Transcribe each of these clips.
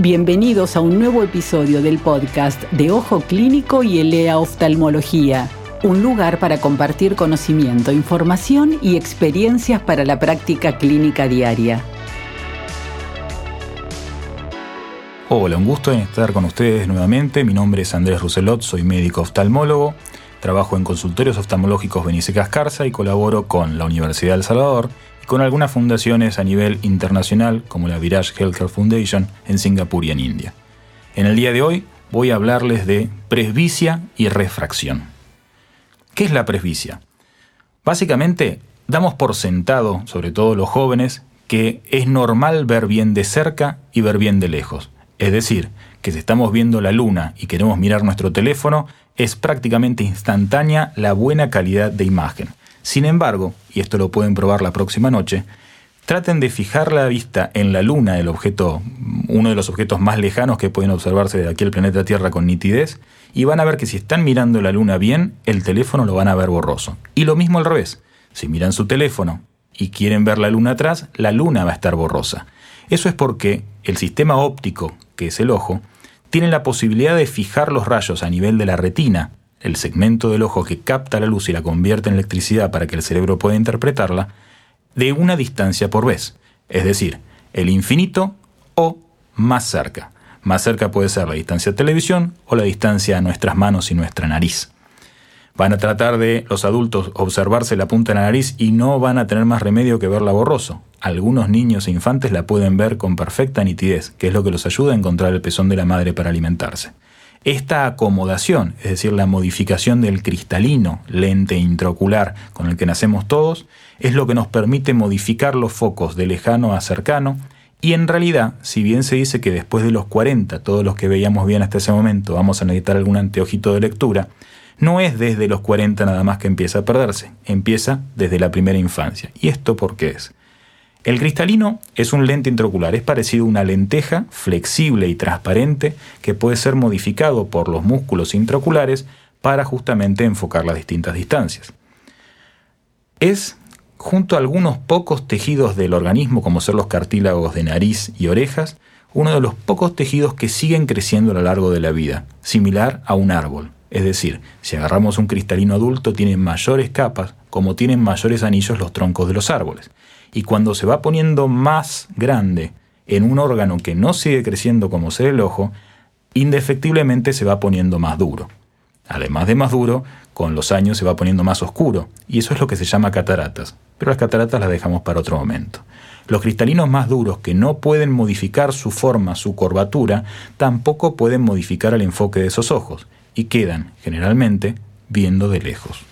Bienvenidos a un nuevo episodio del podcast de Ojo Clínico y Elea Oftalmología, un lugar para compartir conocimiento, información y experiencias para la práctica clínica diaria. Hola, un gusto en estar con ustedes nuevamente. Mi nombre es Andrés Roselot, soy médico oftalmólogo. Trabajo en consultorios oftalmológicos Benice Cascarza y colaboro con la Universidad de El Salvador con algunas fundaciones a nivel internacional como la Virage Healthcare Foundation en Singapur y en India. En el día de hoy voy a hablarles de presbicia y refracción. ¿Qué es la presbicia? Básicamente, damos por sentado, sobre todo los jóvenes, que es normal ver bien de cerca y ver bien de lejos. Es decir, que si estamos viendo la luna y queremos mirar nuestro teléfono, es prácticamente instantánea la buena calidad de imagen. Sin embargo, y esto lo pueden probar la próxima noche, traten de fijar la vista en la Luna, el objeto, uno de los objetos más lejanos que pueden observarse de aquí al planeta Tierra con nitidez, y van a ver que si están mirando la Luna bien, el teléfono lo van a ver borroso. Y lo mismo al revés. Si miran su teléfono y quieren ver la Luna atrás, la Luna va a estar borrosa. Eso es porque el sistema óptico, que es el ojo, tiene la posibilidad de fijar los rayos a nivel de la retina, el segmento del ojo que capta la luz y la convierte en electricidad para que el cerebro pueda interpretarla, de una distancia por vez, es decir, el infinito o más cerca. Más cerca puede ser la distancia a televisión o la distancia a nuestras manos y nuestra nariz. Van a tratar de los adultos observarse la punta de la nariz y no van a tener más remedio que verla borroso. Algunos niños e infantes la pueden ver con perfecta nitidez, que es lo que los ayuda a encontrar el pezón de la madre para alimentarse. Esta acomodación, es decir, la modificación del cristalino lente intraocular con el que nacemos todos, es lo que nos permite modificar los focos de lejano a cercano, y en realidad, si bien se dice que después de los 40, todos los que veíamos bien hasta ese momento vamos a necesitar algún anteojito de lectura, no es desde los 40 nada más que empieza a perderse, empieza desde la primera infancia. ¿Y esto por qué es? El cristalino es un lente intraocular, es parecido a una lenteja flexible y transparente que puede ser modificado por los músculos intraoculares para justamente enfocar las distintas distancias. Es, junto a algunos pocos tejidos del organismo, como ser los cartílagos de nariz y orejas, uno de los pocos tejidos que siguen creciendo a lo largo de la vida, similar a un árbol. Es decir, si agarramos un cristalino adulto, tiene mayores capas, como tienen mayores anillos los troncos de los árboles y cuando se va poniendo más grande en un órgano que no sigue creciendo como ser el ojo, indefectiblemente se va poniendo más duro. Además de más duro, con los años se va poniendo más oscuro, y eso es lo que se llama cataratas, pero las cataratas las dejamos para otro momento. Los cristalinos más duros que no pueden modificar su forma, su curvatura, tampoco pueden modificar el enfoque de esos ojos, y quedan, generalmente, viendo de lejos.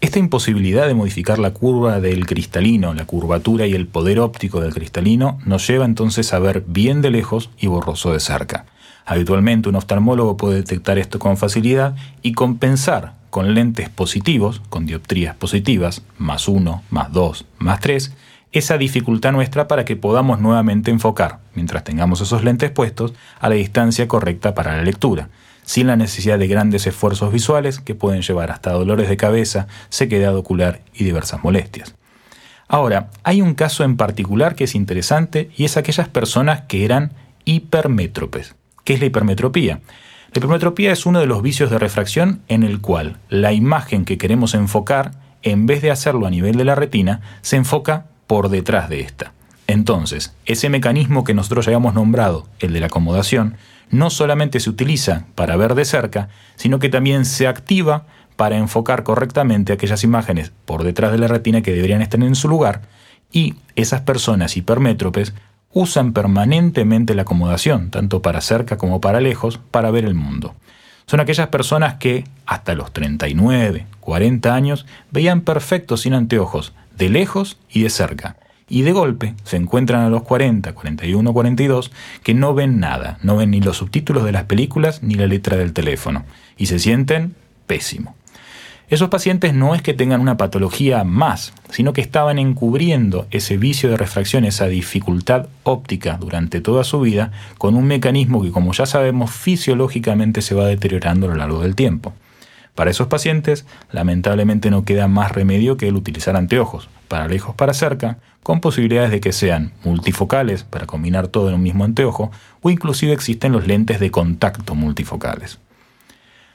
Esta imposibilidad de modificar la curva del cristalino, la curvatura y el poder óptico del cristalino nos lleva entonces a ver bien de lejos y borroso de cerca. Habitualmente un oftalmólogo puede detectar esto con facilidad y compensar con lentes positivos, con dioptrías positivas, más 1, más 2, más 3, esa dificultad nuestra para que podamos nuevamente enfocar, mientras tengamos esos lentes puestos, a la distancia correcta para la lectura sin la necesidad de grandes esfuerzos visuales que pueden llevar hasta dolores de cabeza, sequedad ocular y diversas molestias. Ahora, hay un caso en particular que es interesante y es aquellas personas que eran hipermétropes. ¿Qué es la hipermetropía? La hipermetropía es uno de los vicios de refracción en el cual la imagen que queremos enfocar, en vez de hacerlo a nivel de la retina, se enfoca por detrás de esta. Entonces, ese mecanismo que nosotros ya habíamos nombrado, el de la acomodación, no solamente se utiliza para ver de cerca, sino que también se activa para enfocar correctamente aquellas imágenes por detrás de la retina que deberían estar en su lugar, y esas personas hipermétropes usan permanentemente la acomodación, tanto para cerca como para lejos, para ver el mundo. Son aquellas personas que hasta los 39, 40 años veían perfectos sin anteojos, de lejos y de cerca y de golpe se encuentran a los 40, 41, 42 que no ven nada, no ven ni los subtítulos de las películas ni la letra del teléfono y se sienten pésimo. Esos pacientes no es que tengan una patología más, sino que estaban encubriendo ese vicio de refracción, esa dificultad óptica durante toda su vida con un mecanismo que como ya sabemos fisiológicamente se va deteriorando a lo largo del tiempo. Para esos pacientes, lamentablemente no queda más remedio que el utilizar anteojos, para lejos para cerca, con posibilidades de que sean multifocales para combinar todo en un mismo anteojo, o inclusive existen los lentes de contacto multifocales.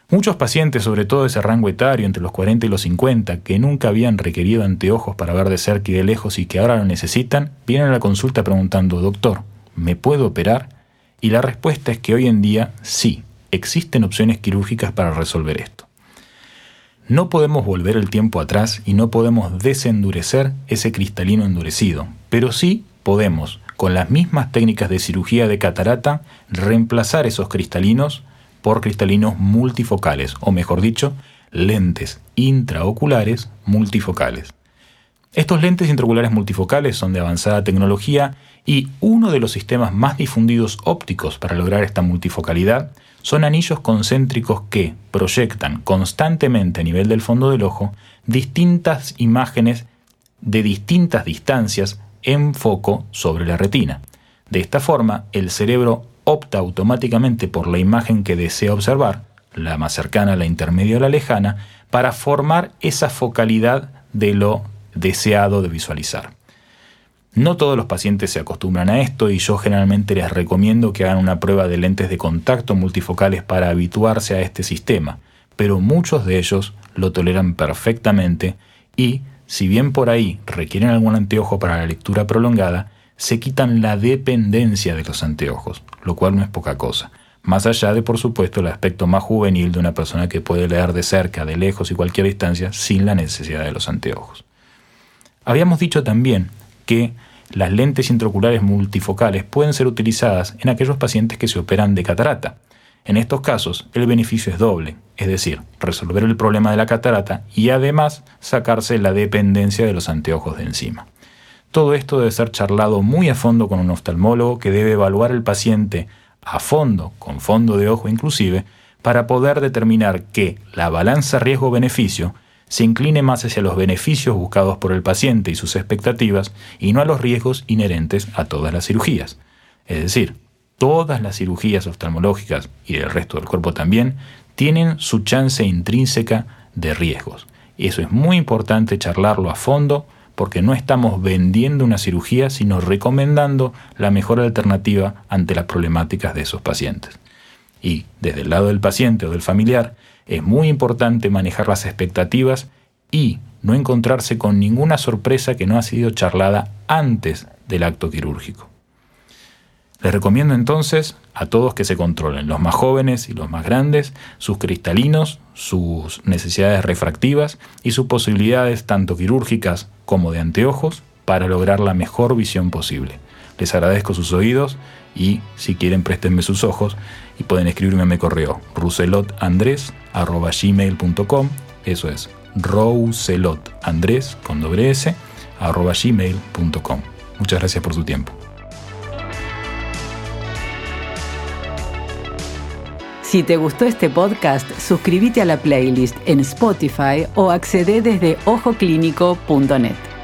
Muchos pacientes, sobre todo de ese rango etario entre los 40 y los 50, que nunca habían requerido anteojos para ver de cerca y de lejos y que ahora lo necesitan, vienen a la consulta preguntando, doctor, ¿me puedo operar? Y la respuesta es que hoy en día sí, existen opciones quirúrgicas para resolver esto. No podemos volver el tiempo atrás y no podemos desendurecer ese cristalino endurecido, pero sí podemos, con las mismas técnicas de cirugía de catarata, reemplazar esos cristalinos por cristalinos multifocales, o mejor dicho, lentes intraoculares multifocales. Estos lentes intraoculares multifocales son de avanzada tecnología y uno de los sistemas más difundidos ópticos para lograr esta multifocalidad son anillos concéntricos que proyectan constantemente a nivel del fondo del ojo distintas imágenes de distintas distancias en foco sobre la retina. De esta forma, el cerebro opta automáticamente por la imagen que desea observar, la más cercana, la intermedia o la lejana, para formar esa focalidad de lo deseado de visualizar. No todos los pacientes se acostumbran a esto y yo generalmente les recomiendo que hagan una prueba de lentes de contacto multifocales para habituarse a este sistema, pero muchos de ellos lo toleran perfectamente y, si bien por ahí requieren algún anteojo para la lectura prolongada, se quitan la dependencia de los anteojos, lo cual no es poca cosa. Más allá de, por supuesto, el aspecto más juvenil de una persona que puede leer de cerca, de lejos y cualquier distancia sin la necesidad de los anteojos. Habíamos dicho también que las lentes intraoculares multifocales pueden ser utilizadas en aquellos pacientes que se operan de catarata. En estos casos, el beneficio es doble, es decir, resolver el problema de la catarata y además sacarse la dependencia de los anteojos de encima. Todo esto debe ser charlado muy a fondo con un oftalmólogo que debe evaluar el paciente a fondo, con fondo de ojo inclusive, para poder determinar que la balanza riesgo-beneficio se incline más hacia los beneficios buscados por el paciente y sus expectativas y no a los riesgos inherentes a todas las cirugías. Es decir, todas las cirugías oftalmológicas y del resto del cuerpo también tienen su chance intrínseca de riesgos. Eso es muy importante charlarlo a fondo porque no estamos vendiendo una cirugía, sino recomendando la mejor alternativa ante las problemáticas de esos pacientes. Y desde el lado del paciente o del familiar, es muy importante manejar las expectativas y no encontrarse con ninguna sorpresa que no ha sido charlada antes del acto quirúrgico. Les recomiendo entonces a todos que se controlen, los más jóvenes y los más grandes, sus cristalinos, sus necesidades refractivas y sus posibilidades tanto quirúrgicas como de anteojos para lograr la mejor visión posible. Les agradezco sus oídos y si quieren préstenme sus ojos y pueden escribirme a mi correo ruselotandres.gmail.com eso es rouselotandres con doble s Muchas gracias por su tiempo. Si te gustó este podcast, suscríbete a la playlist en Spotify o accede desde ojoclínico.net.